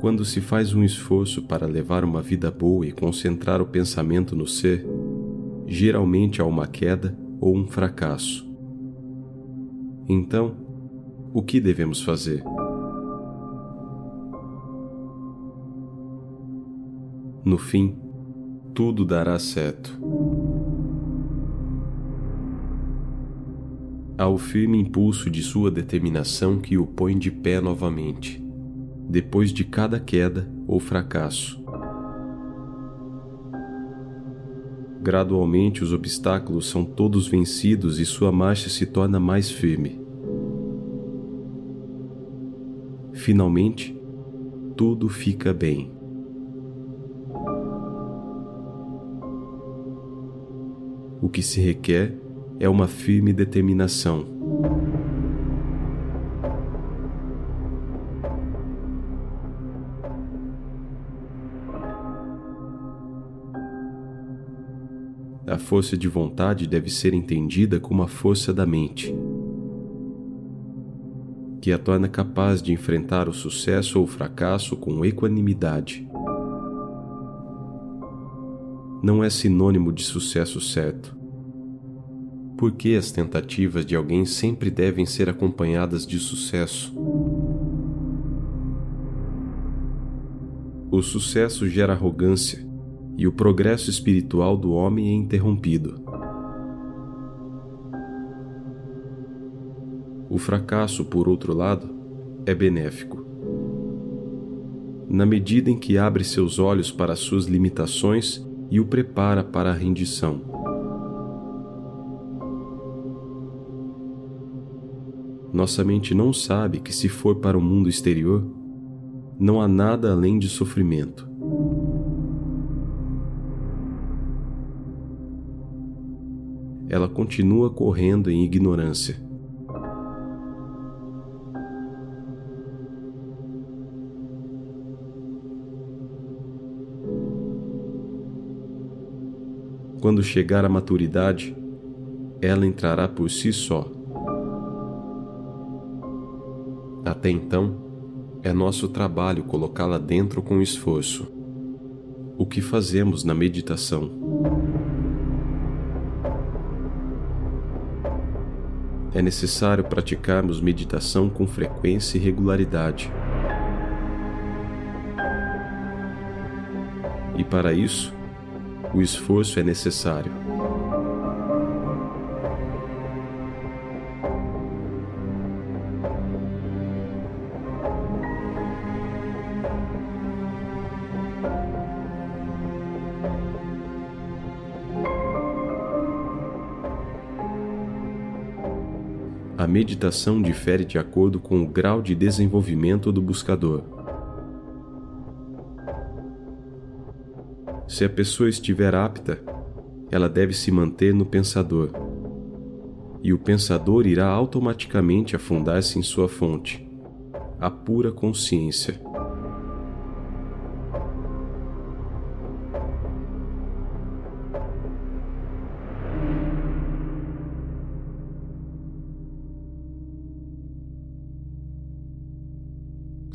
Quando se faz um esforço para levar uma vida boa e concentrar o pensamento no ser, geralmente há uma queda ou um fracasso. Então, o que devemos fazer? No fim, tudo dará certo. Há o firme impulso de sua determinação que o põe de pé novamente, depois de cada queda ou fracasso. Gradualmente, os obstáculos são todos vencidos e sua marcha se torna mais firme. Finalmente, tudo fica bem. O que se requer é uma firme determinação. A força de vontade deve ser entendida como a força da mente, que a torna capaz de enfrentar o sucesso ou o fracasso com equanimidade não é sinônimo de sucesso certo. Por que as tentativas de alguém sempre devem ser acompanhadas de sucesso? O sucesso gera arrogância e o progresso espiritual do homem é interrompido. O fracasso, por outro lado, é benéfico. Na medida em que abre seus olhos para suas limitações e o prepara para a rendição. Nossa mente não sabe que, se for para o mundo exterior, não há nada além de sofrimento. Ela continua correndo em ignorância. Quando chegar à maturidade, ela entrará por si só. Até então, é nosso trabalho colocá-la dentro com esforço. O que fazemos na meditação? É necessário praticarmos meditação com frequência e regularidade. E para isso, o esforço é necessário. A meditação difere de acordo com o grau de desenvolvimento do buscador. Se a pessoa estiver apta, ela deve se manter no pensador. E o pensador irá automaticamente afundar-se em sua fonte, a pura consciência.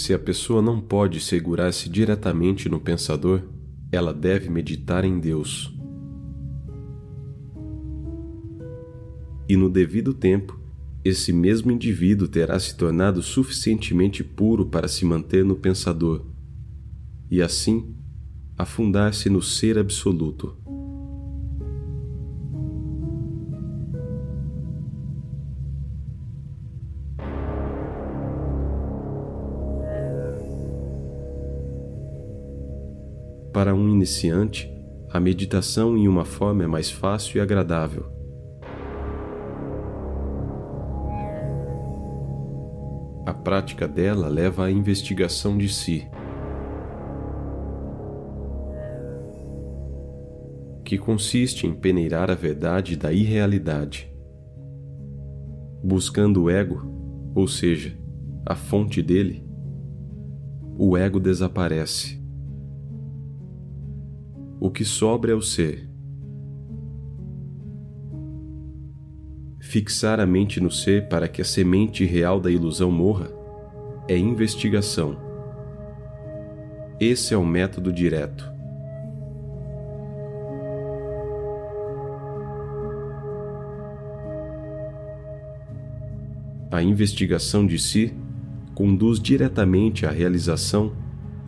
Se a pessoa não pode segurar-se diretamente no pensador, ela deve meditar em Deus. E no devido tempo, esse mesmo indivíduo terá se tornado suficientemente puro para se manter no pensador e assim afundar-se no ser absoluto. Para um iniciante, a meditação em uma forma é mais fácil e agradável. A prática dela leva à investigação de si, que consiste em peneirar a verdade da irrealidade. Buscando o ego, ou seja, a fonte dele, o ego desaparece o que sobra é o ser. Fixar a mente no ser para que a semente real da ilusão morra é investigação. Esse é o método direto. A investigação de si conduz diretamente à realização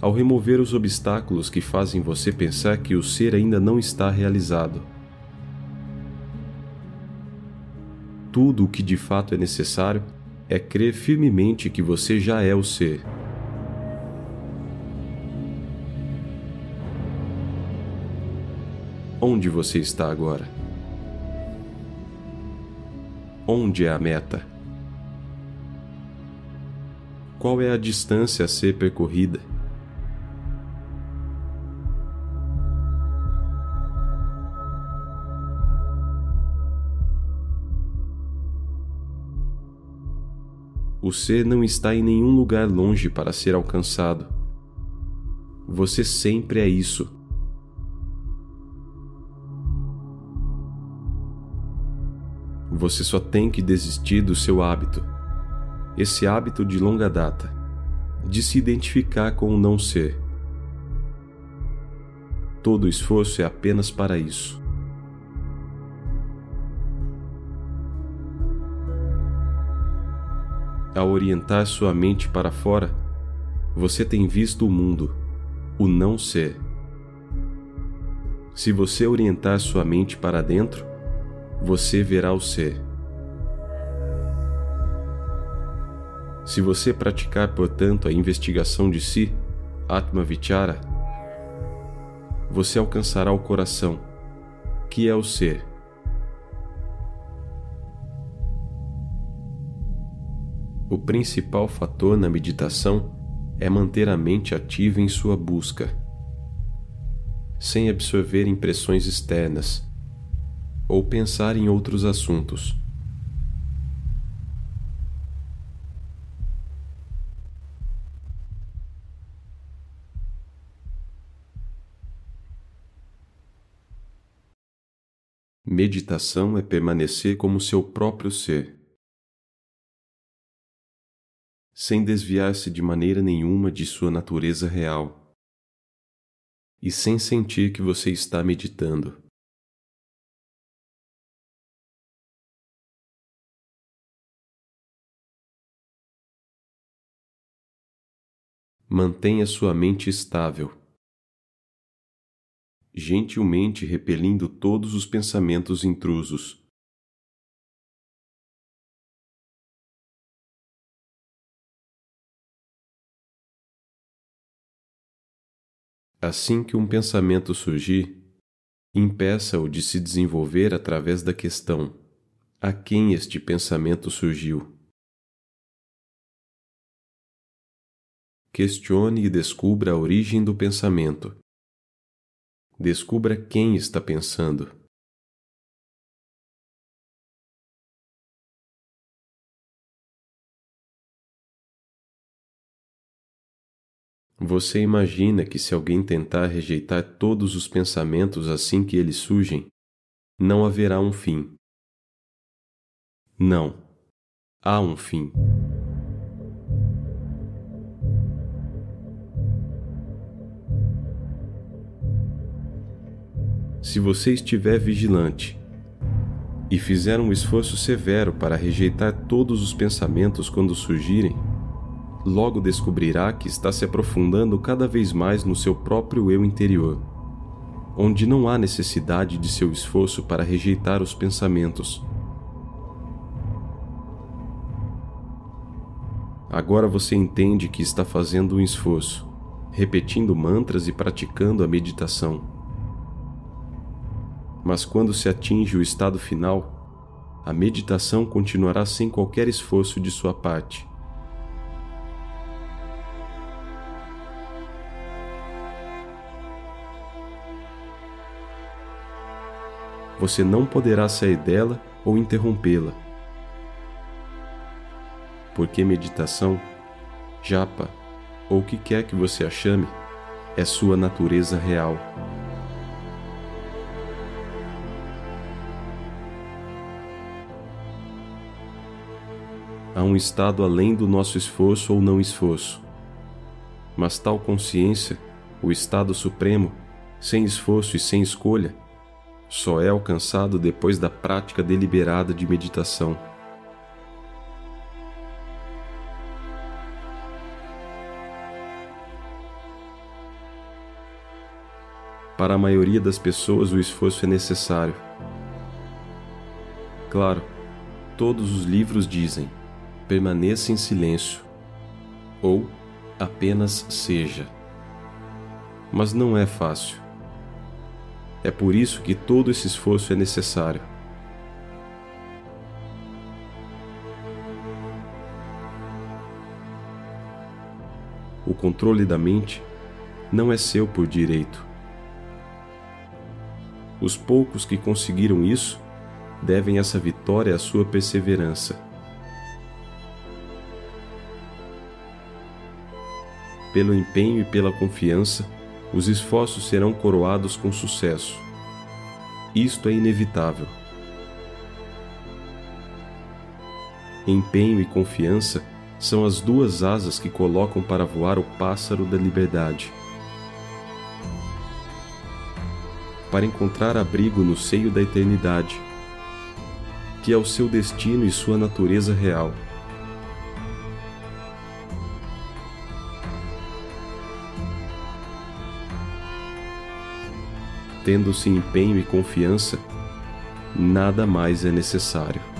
ao remover os obstáculos que fazem você pensar que o ser ainda não está realizado. Tudo o que de fato é necessário é crer firmemente que você já é o ser. Onde você está agora? Onde é a meta? Qual é a distância a ser percorrida? Ser não está em nenhum lugar longe para ser alcançado. Você sempre é isso. Você só tem que desistir do seu hábito, esse hábito de longa data, de se identificar com o não ser. Todo esforço é apenas para isso. Ao orientar sua mente para fora, você tem visto o mundo, o não ser. Se você orientar sua mente para dentro, você verá o ser. Se você praticar, portanto, a investigação de si, Atma Vichara, você alcançará o coração, que é o ser. O principal fator na meditação é manter a mente ativa em sua busca, sem absorver impressões externas ou pensar em outros assuntos. Meditação é permanecer como seu próprio ser sem desviar-se de maneira nenhuma de sua natureza real e sem sentir que você está meditando. Mantenha sua mente estável, gentilmente repelindo todos os pensamentos intrusos. Assim que um pensamento surgir, impeça-o de se desenvolver através da questão: a quem este pensamento surgiu? Questione e descubra a origem do pensamento. Descubra quem está pensando. Você imagina que se alguém tentar rejeitar todos os pensamentos assim que eles surgem, não haverá um fim. Não, há um fim. Se você estiver vigilante e fizer um esforço severo para rejeitar todos os pensamentos quando surgirem, logo descobrirá que está se aprofundando cada vez mais no seu próprio eu interior, onde não há necessidade de seu esforço para rejeitar os pensamentos. Agora você entende que está fazendo um esforço, repetindo mantras e praticando a meditação. Mas quando se atinge o estado final, a meditação continuará sem qualquer esforço de sua parte você não poderá sair dela ou interrompê-la. Porque meditação, japa ou o que quer que você a chame, é sua natureza real. Há um estado além do nosso esforço ou não esforço, mas tal consciência O estado supremo, sem esforço e sem escolha, só é alcançado depois da prática deliberada de meditação. Para a maioria das pessoas, o esforço é necessário. Claro, todos os livros dizem: permaneça em silêncio ou apenas seja. Mas não é fácil. É por isso que todo esse esforço é necessário. O controle da mente não é seu por direito. Os poucos que conseguiram isso devem essa vitória à sua perseverança. Pelo empenho e pela confiança, os esforços serão coroados com sucesso. Isto é inevitável. Empenho e confiança são as duas asas que colocam para voar o pássaro da liberdade. para encontrar abrigo no seio da eternidade, que é o seu destino e sua natureza real. Tendo-se empenho e confiança, nada mais é necessário.